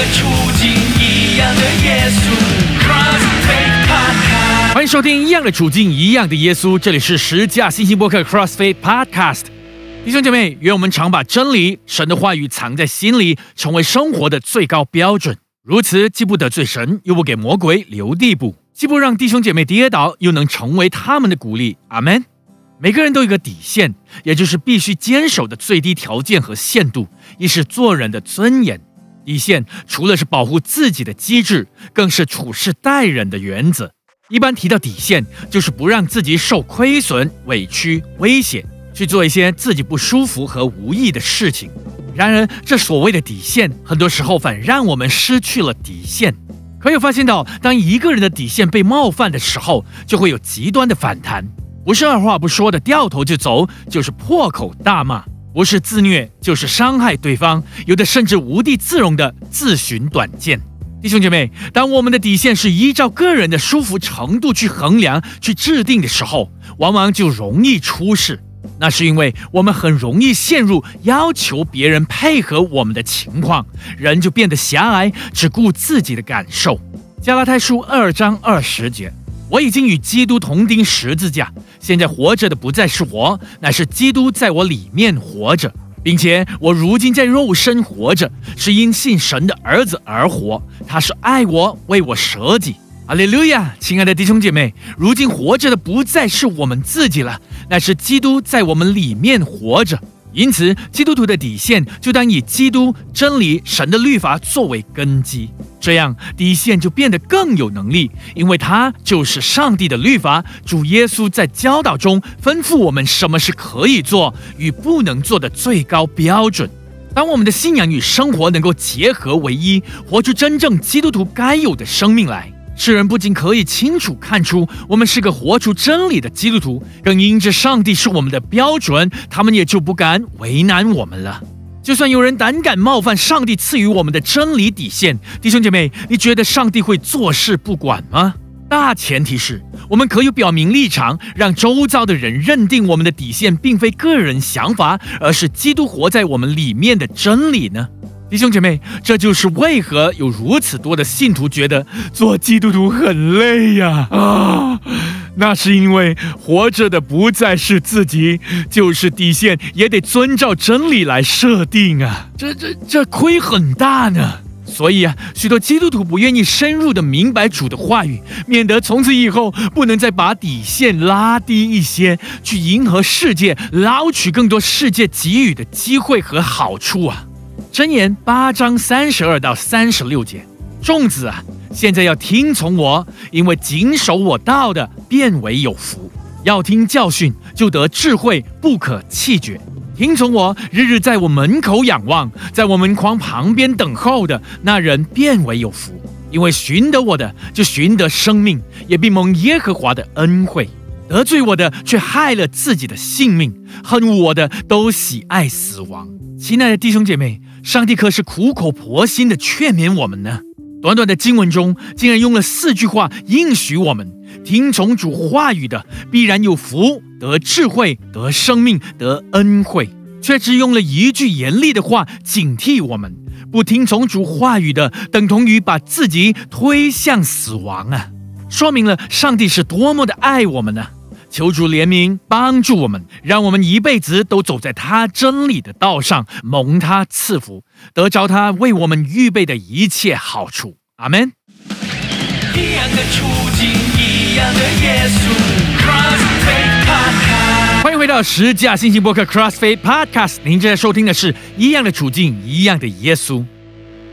的处境，一样的耶稣。CrossFit Podcast，欢迎收听《一样的处境，一样的耶稣》，这里是十架信息播客 CrossFit Podcast。弟兄姐妹，愿我们常把真理、神的话语藏在心里，成为生活的最高标准。如此，既不得罪神，又不给魔鬼留地步；既不让弟兄姐妹跌倒，又能成为他们的鼓励。阿门。每个人都有一个底线，也就是必须坚守的最低条件和限度，亦是做人的尊严。底线除了是保护自己的机制，更是处事待人的原则。一般提到底线，就是不让自己受亏损、委屈、危险，去做一些自己不舒服和无意的事情。然而，这所谓的底线，很多时候反让我们失去了底线。可有发现到，当一个人的底线被冒犯的时候，就会有极端的反弹，不是二话不说的掉头就走，就是破口大骂，不是自虐，就是伤害对方，有的甚至无地自容的自寻短见。弟兄姐妹，当我们的底线是依照个人的舒服程度去衡量、去制定的时候，往往就容易出事。那是因为我们很容易陷入要求别人配合我们的情况，人就变得狭隘，只顾自己的感受。加拉太书二章二十节：我已经与基督同钉十字架，现在活着的不再是我，乃是基督在我里面活着，并且我如今在肉身活着，是因信神的儿子而活。他是爱我，为我舍己。哈利路亚！亲爱的弟兄姐妹，如今活着的不再是我们自己了，乃是基督在我们里面活着。因此，基督徒的底线就当以基督、真理、神的律法作为根基，这样底线就变得更有能力，因为它就是上帝的律法。主耶稣在教导中吩咐我们什么是可以做与不能做的最高标准。当我们的信仰与生活能够结合为一，活出真正基督徒该有的生命来。世人不仅可以清楚看出我们是个活出真理的基督徒，更因着上帝是我们的标准，他们也就不敢为难我们了。就算有人胆敢冒犯上帝赐予我们的真理底线，弟兄姐妹，你觉得上帝会坐视不管吗？大前提是我们可以表明立场，让周遭的人认定我们的底线并非个人想法，而是基督活在我们里面的真理呢？弟兄姐妹，这就是为何有如此多的信徒觉得做基督徒很累呀！啊，那是因为活着的不再是自己，就是底线也得遵照真理来设定啊！这这这亏很大呢。所以啊，许多基督徒不愿意深入的明白主的话语，免得从此以后不能再把底线拉低一些，去迎合世界，捞取更多世界给予的机会和好处啊！箴言八章三十二到三十六节，众子啊，现在要听从我，因为谨守我道的，变为有福。要听教训，就得智慧，不可弃绝。听从我，日日在我门口仰望，在我门框旁边等候的那人，变为有福。因为寻得我的，就寻得生命，也必蒙耶和华的恩惠。得罪我的，却害了自己的性命；恨我的，都喜爱死亡。亲爱的弟兄姐妹。上帝可是苦口婆心的劝勉我们呢。短短的经文中，竟然用了四句话应许我们：听从主话语的，必然有福，得智慧，得生命，得恩惠；却只用了一句严厉的话警惕我们：不听从主话语的，等同于把自己推向死亡啊！说明了上帝是多么的爱我们呢？求主怜悯，帮助我们，让我们一辈子都走在他真理的道上，蒙他赐福，得着他为我们预备的一切好处。阿门。一样的处境，一样的耶稣。欢迎回到十架信息播客 CrossFit Podcast，您正在收听的是一样的处境，一样的耶稣。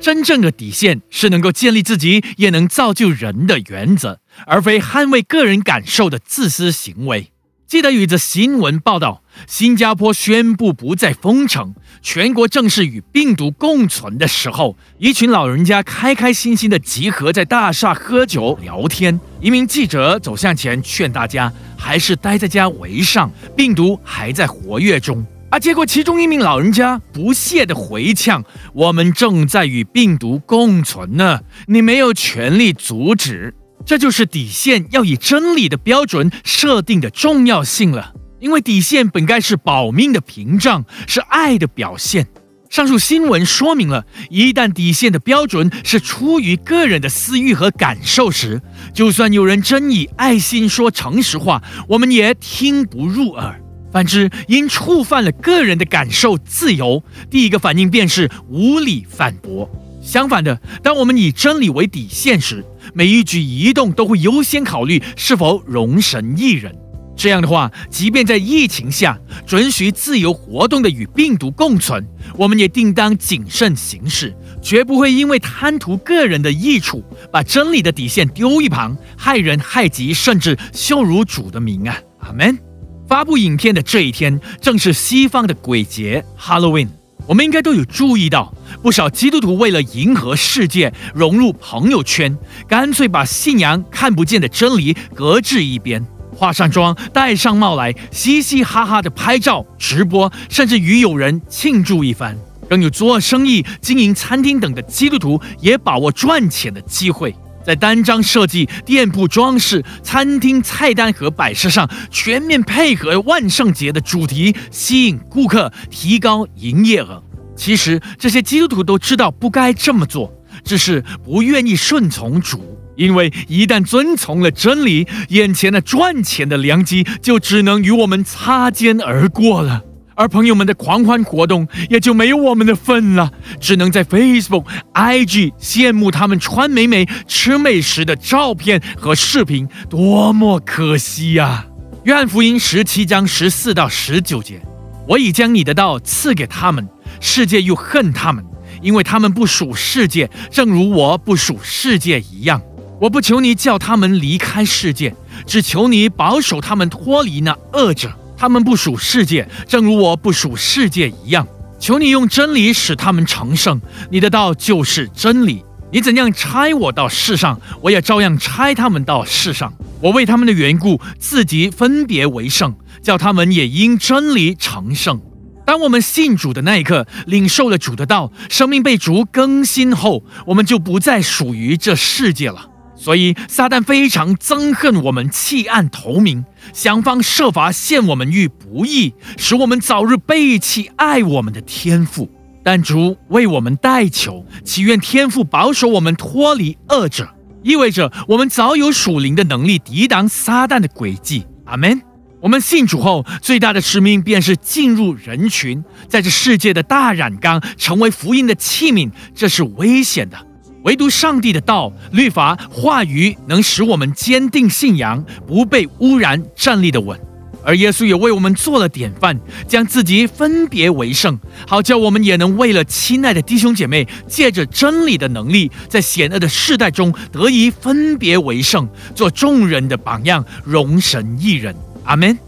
真正的底线是能够建立自己，也能造就人的原则，而非捍卫个人感受的自私行为。记得有一则新闻报道，新加坡宣布不再封城，全国正式与病毒共存的时候，一群老人家开开心心的集合在大厦喝酒聊天。一名记者走向前劝大家，还是待在家为上，病毒还在活跃中。啊！结果，其中一名老人家不屑的回呛：“我们正在与病毒共存呢，你没有权利阻止。”这就是底线要以真理的标准设定的重要性了。因为底线本该是保命的屏障，是爱的表现。上述新闻说明了，一旦底线的标准是出于个人的私欲和感受时，就算有人真以爱心说诚实话，我们也听不入耳。反之，因触犯了个人的感受自由，第一个反应便是无理反驳。相反的，当我们以真理为底线时，每一举一动都会优先考虑是否容神一人。这样的话，即便在疫情下准许自由活动的与病毒共存，我们也定当谨慎行事，绝不会因为贪图个人的益处，把真理的底线丢一旁，害人害己，甚至羞辱主的名啊！阿门。发布影片的这一天，正是西方的鬼节 Halloween。我们应该都有注意到，不少基督徒为了迎合世界、融入朋友圈，干脆把信仰看不见的真理搁置一边，化上妆、戴上帽来，嘻嘻哈哈的拍照、直播，甚至与友人庆祝一番。更有做生意、经营餐厅等的基督徒，也把握赚钱的机会。在单张设计、店铺装饰、餐厅菜单和摆设上，全面配合万圣节的主题，吸引顾客，提高营业额。其实这些基督徒都知道不该这么做，只是不愿意顺从主，因为一旦遵从了真理，眼前的赚钱的良机就只能与我们擦肩而过了。而朋友们的狂欢活动也就没有我们的份了，只能在 Facebook、IG 羡慕他们穿美美、吃美食的照片和视频，多么可惜呀！约翰福音十七章十四到十九节：我已将你的道赐给他们，世界又恨他们，因为他们不属世界，正如我不属世界一样。我不求你叫他们离开世界，只求你保守他们脱离那恶者。他们不属世界，正如我不属世界一样。求你用真理使他们成圣。你的道就是真理。你怎样差我到世上，我也照样差他们到世上。我为他们的缘故，自己分别为圣，叫他们也因真理成圣。当我们信主的那一刻，领受了主的道，生命被主更新后，我们就不再属于这世界了。所以，撒旦非常憎恨我们弃暗投明，想方设法陷我们于不义，使我们早日背弃爱我们的天赋。但主为我们代求，祈愿天父保守我们脱离恶者，意味着我们早有属灵的能力抵挡撒旦的诡计。阿门。我们信主后，最大的使命便是进入人群，在这世界的大染缸成为福音的器皿，这是危险的。唯独上帝的道、律法、话语能使我们坚定信仰，不被污染，站立的稳。而耶稣也为我们做了典范，将自己分别为圣，好叫我们也能为了亲爱的弟兄姐妹，借着真理的能力，在险恶的世代中得以分别为圣，做众人的榜样，容神一人。阿门。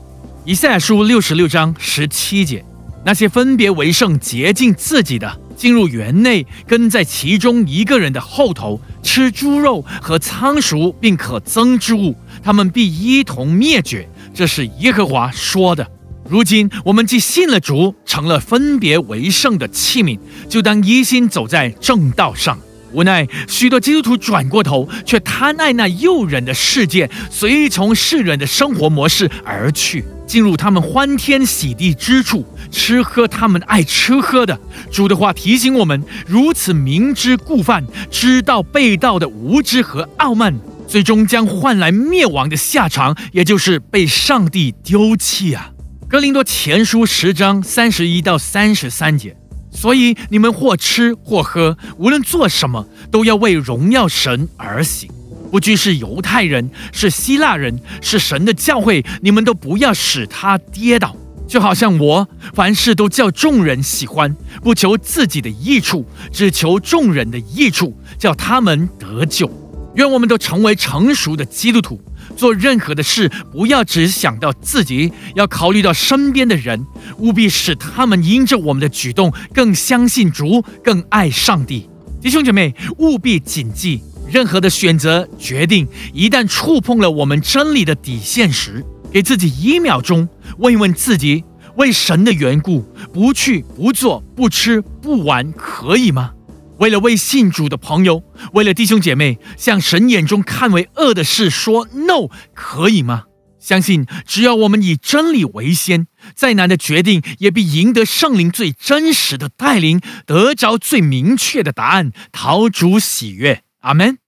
以赛亚书六十六章十七节：那些分别为圣、洁净自己的。进入园内，跟在其中一个人的后头，吃猪肉和仓鼠，并可憎之物，他们必一同灭绝。这是耶和华说的。如今我们既信了主，成了分别为圣的器皿，就当一心走在正道上。无奈许多基督徒转过头，却贪爱那诱人的世界，随从世人的生活模式而去，进入他们欢天喜地之处，吃喝他们爱吃喝的。主的话提醒我们：如此明知故犯、知道被盗的无知和傲慢，最终将换来灭亡的下场，也就是被上帝丢弃啊！哥林多前书十章三十一到三十三节。所以你们或吃或喝，无论做什么，都要为荣耀神而行。不拘是犹太人，是希腊人，是神的教会，你们都不要使他跌倒。就好像我凡事都叫众人喜欢，不求自己的益处，只求众人的益处，叫他们得救。愿我们都成为成熟的基督徒。做任何的事，不要只想到自己，要考虑到身边的人，务必使他们因着我们的举动更相信主，更爱上帝。弟兄姐妹，务必谨记，任何的选择决定，一旦触碰了我们真理的底线时，给自己一秒钟，问一问自己：为神的缘故，不去、不做、不吃、不玩，可以吗？为了为信主的朋友，为了弟兄姐妹，向神眼中看为恶的事说 no，可以吗？相信只要我们以真理为先，再难的决定，也必赢得圣灵最真实的带领，得着最明确的答案，讨主喜悦。阿门。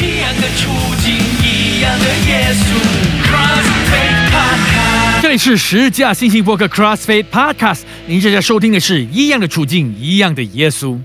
一样的处境，一样的耶稣。这里是十架信息播客 CrossFit Podcast，您正在收听的是一样的处境，一样的耶稣。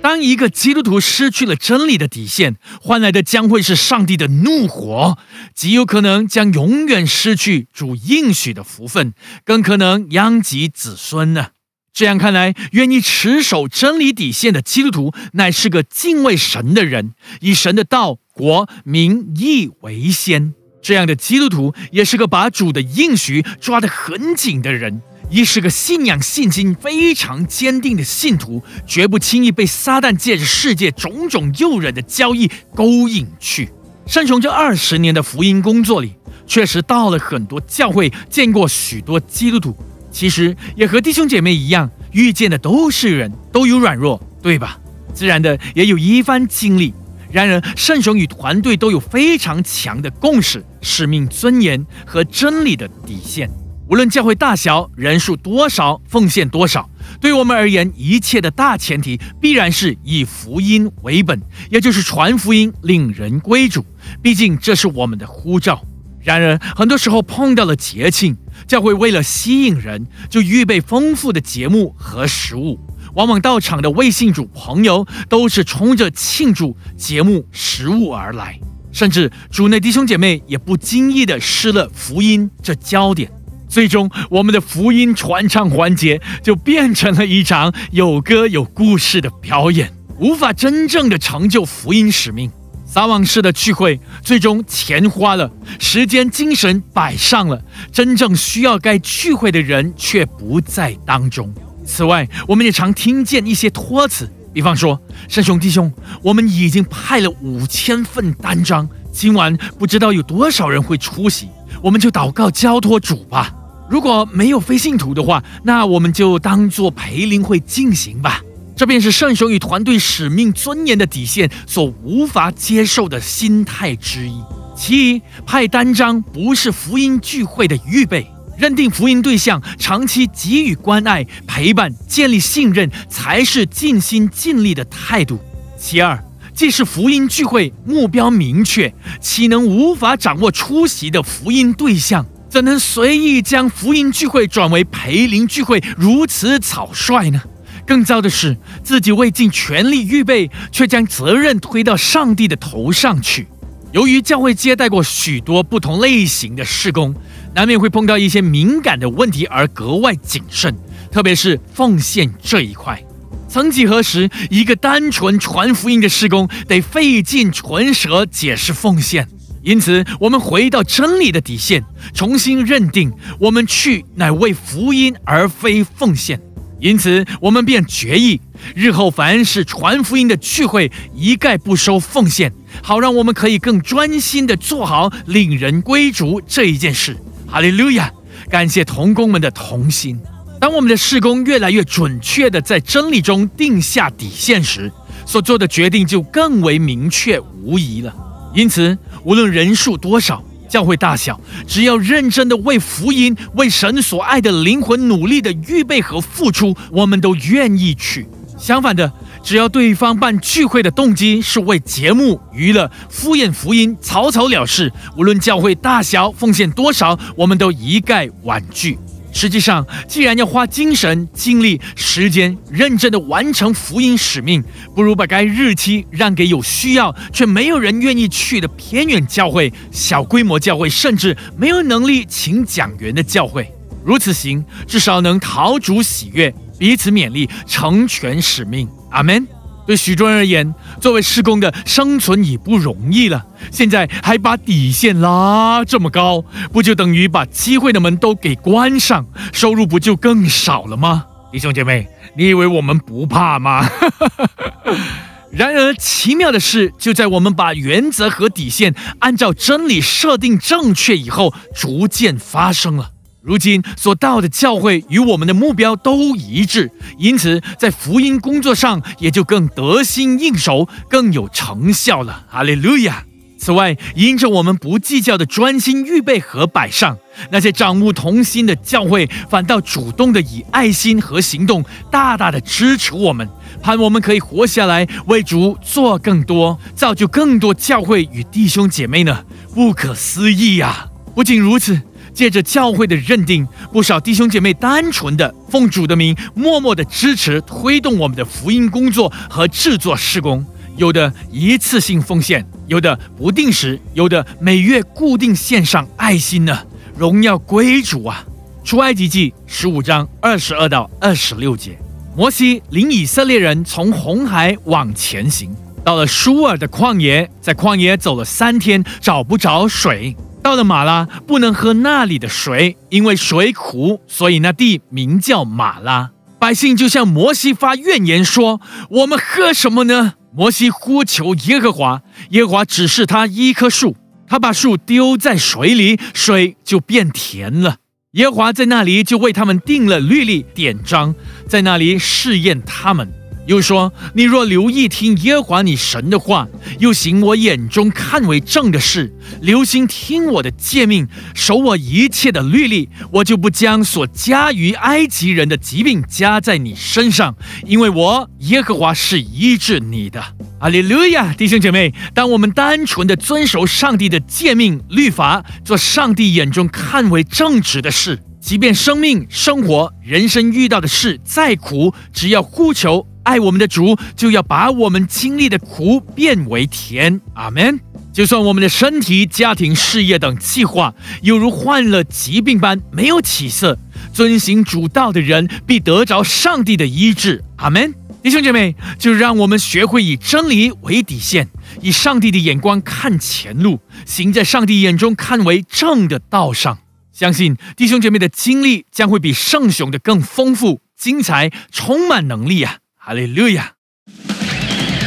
当一个基督徒失去了真理的底线，换来的将会是上帝的怒火，极有可能将永远失去主应许的福分，更可能殃及子孙呢。这样看来，愿意持守真理底线的基督徒，乃是个敬畏神的人，以神的道、国、民、义为先。这样的基督徒，也是个把主的应许抓得很紧的人。亦是个信仰信心非常坚定的信徒，绝不轻易被撒旦借着世界种种诱人的交易勾引去。圣雄这二十年的福音工作里，确实到了很多教会，见过许多基督徒，其实也和弟兄姐妹一样，遇见的都是人，都有软弱，对吧？自然的也有一番经历。然而，圣雄与团队都有非常强的共识、使命、尊严和真理的底线。无论教会大小、人数多少、奉献多少，对我们而言，一切的大前提必然是以福音为本，也就是传福音、令人归主。毕竟这是我们的呼召。然而，很多时候碰到了节庆，教会为了吸引人，就预备丰富的节目和食物。往往到场的未信主朋友都是冲着庆祝节目、食物而来，甚至主内弟兄姐妹也不经意的失了福音这焦点。最终，我们的福音传唱环节就变成了一场有歌有故事的表演，无法真正的成就福音使命。撒网式的聚会，最终钱花了，时间精神摆上了，真正需要该聚会的人却不在当中。此外，我们也常听见一些托词，比方说：“圣兄弟兄，我们已经派了五千份单张，今晚不知道有多少人会出席。”我们就祷告交托主吧。如果没有非信徒的话，那我们就当做培灵会进行吧。这便是圣雄与团队使命尊严的底线所无法接受的心态之一。其一，派单张不是福音聚会的预备，认定福音对象，长期给予关爱、陪伴、建立信任，才是尽心尽力的态度。其二。既是福音聚会，目标明确，岂能无法掌握出席的福音对象？怎能随意将福音聚会转为培灵聚会，如此草率呢？更糟的是，自己未尽全力预备，却将责任推到上帝的头上去。由于教会接待过许多不同类型的事工，难免会碰到一些敏感的问题，而格外谨慎，特别是奉献这一块。曾几何时，一个单纯传福音的施工得费尽唇舌解释奉献。因此，我们回到真理的底线，重新认定我们去乃为福音而非奉献。因此，我们便决议，日后凡是传福音的聚会，一概不收奉献，好让我们可以更专心的做好领人归主这一件事。哈利路亚！感谢童工们的同心。当我们的事工越来越准确地在真理中定下底线时，所做的决定就更为明确无疑了。因此，无论人数多少，教会大小，只要认真的为福音、为神所爱的灵魂努力的预备和付出，我们都愿意去。相反的，只要对方办聚会的动机是为节目、娱乐、敷衍福音、草草了事，无论教会大小、奉献多少，我们都一概婉拒。实际上，既然要花精神、精力、时间，认真的完成福音使命，不如把该日期让给有需要却没有人愿意去的偏远教会、小规模教会，甚至没有能力请讲员的教会。如此行，至少能讨主喜悦，彼此勉励，成全使命。阿门。对许多人而言，作为施工的生存已不容易了，现在还把底线拉这么高，不就等于把机会的门都给关上，收入不就更少了吗？弟兄姐妹，你以为我们不怕吗？然而，奇妙的事就在我们把原则和底线按照真理设定正确以后，逐渐发生了。如今所到的教会与我们的目标都一致，因此在福音工作上也就更得心应手，更有成效了。哈利路亚！此外，因着我们不计较的专心预备和摆上，那些掌握同心的教会反倒主动的以爱心和行动大大的支持我们，盼我们可以活下来，为主做更多，造就更多教会与弟兄姐妹呢？不可思议呀！不仅如此，借着教会的认定，不少弟兄姐妹单纯的奉主的名，默默的支持推动我们的福音工作和制作施工。有的一次性奉献，有的不定时，有的每月固定献上爱心呢。荣耀归主啊！出埃及记十五章二十二到二十六节，摩西领以色列人从红海往前行，到了舒尔的旷野，在旷野走了三天，找不着水。到了马拉，不能喝那里的水，因为水苦，所以那地名叫马拉。百姓就向摩西发怨言说：“我们喝什么呢？”摩西呼求耶和华，耶和华指示他一棵树，他把树丢在水里，水就变甜了。耶和华在那里就为他们定了律例典章，在那里试验他们。又说：“你若留意听耶和华你神的话，又行我眼中看为正的事，留心听我的诫命，守我一切的律例，我就不将所加于埃及人的疾病加在你身上，因为我耶和华是医治你的。”阿利路亚，弟兄姐妹，当我们单纯的遵守上帝的诫命律法，做上帝眼中看为正直的事，即便生命、生活、人生遇到的事再苦，只要呼求。爱我们的主，就要把我们经历的苦变为甜。阿门。就算我们的身体、家庭、事业等计划犹如患了疾病般没有起色，遵行主道的人必得着上帝的医治。阿门。弟兄姐妹，就让我们学会以真理为底线，以上帝的眼光看前路，行在上帝眼中看为正的道上。相信弟兄姐妹的经历将会比圣雄的更丰富、精彩，充满能力啊！哈利路亚！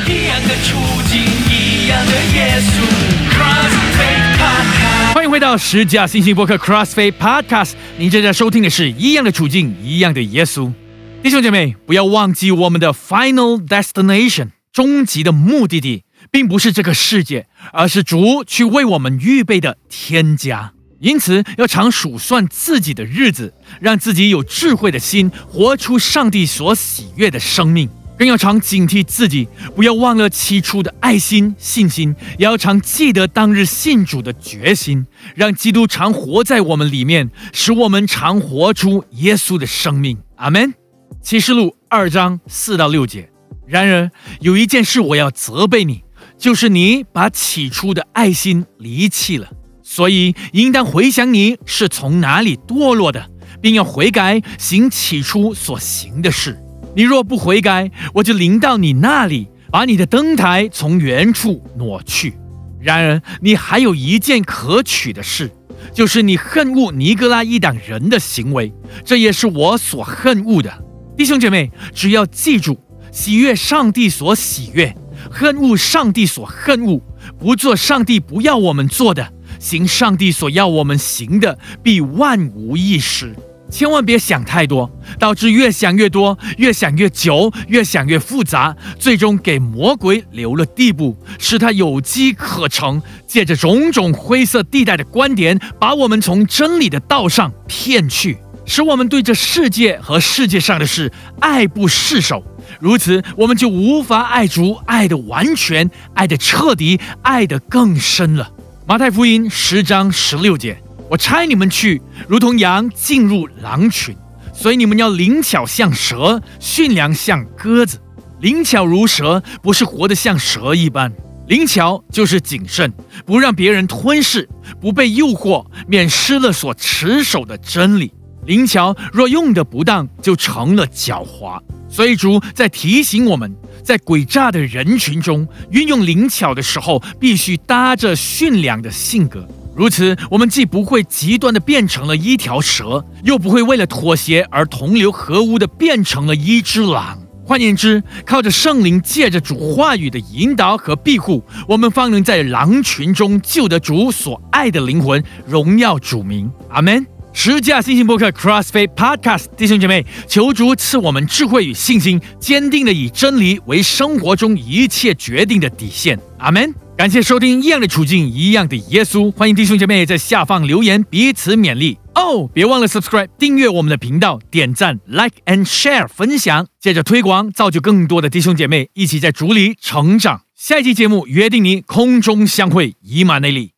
一样的处境，一样的耶稣。欢迎回到十架新星博客 CrossFit Podcast。您正在收听的是一样的处境，一样的耶稣。弟兄姐妹，不要忘记我们的 Final Destination，终极的目的地，并不是这个世界，而是主去为我们预备的天家。因此，要常数算自己的日子，让自己有智慧的心，活出上帝所喜悦的生命；更要常警惕自己，不要忘了起初的爱心、信心，也要常记得当日信主的决心，让基督常活在我们里面，使我们常活出耶稣的生命。阿门。启示录二章四到六节。然而有一件事我要责备你，就是你把起初的爱心离弃了。所以，应当回想你是从哪里堕落的，并要悔改，行起初所行的事。你若不悔改，我就临到你那里，把你的灯台从原处挪去。然而，你还有一件可取的事，就是你恨恶尼格拉一党人的行为，这也是我所恨恶的。弟兄姐妹，只要记住，喜悦上帝所喜悦，恨恶上帝所恨恶，不做上帝不要我们做的。行上帝所要我们行的，必万无一失。千万别想太多，导致越想越多，越想越久，越想越复杂，最终给魔鬼留了地步，使他有机可乘，借着种种灰色地带的观点，把我们从真理的道上骗去，使我们对这世界和世界上的事爱不释手。如此，我们就无法爱主，爱的完全，爱的彻底，爱的更深了。马太福音十章十六节：我差你们去，如同羊进入狼群，所以你们要灵巧像蛇，驯良像鸽子。灵巧如蛇，不是活得像蛇一般。灵巧就是谨慎，不让别人吞噬，不被诱惑，免失了所持守的真理。灵巧若用的不当，就成了狡猾。所以主在提醒我们。在诡诈的人群中运用灵巧的时候，必须搭着驯良的性格。如此，我们既不会极端的变成了一条蛇，又不会为了妥协而同流合污的变成了一只狼。换言之，靠着圣灵，借着主话语的引导和庇护，我们方能在狼群中救得主所爱的灵魂，荣耀主名。阿门。十架星星博客 CrossFit Podcast 弟兄姐妹，求主赐我们智慧与信心，坚定的以真理为生活中一切决定的底线。阿门。感谢收听《一样的处境，一样的耶稣》，欢迎弟兄姐妹在下方留言，彼此勉励哦。别忘了 subscribe 订阅我们的频道，点赞 like and share 分享，接着推广，造就更多的弟兄姐妹一起在主里成长。下一期节目约定你空中相会，以马内利。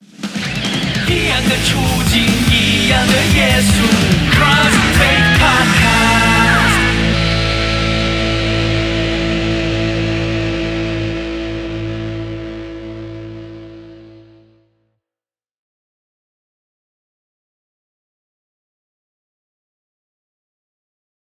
一样的处境，样的耶稣。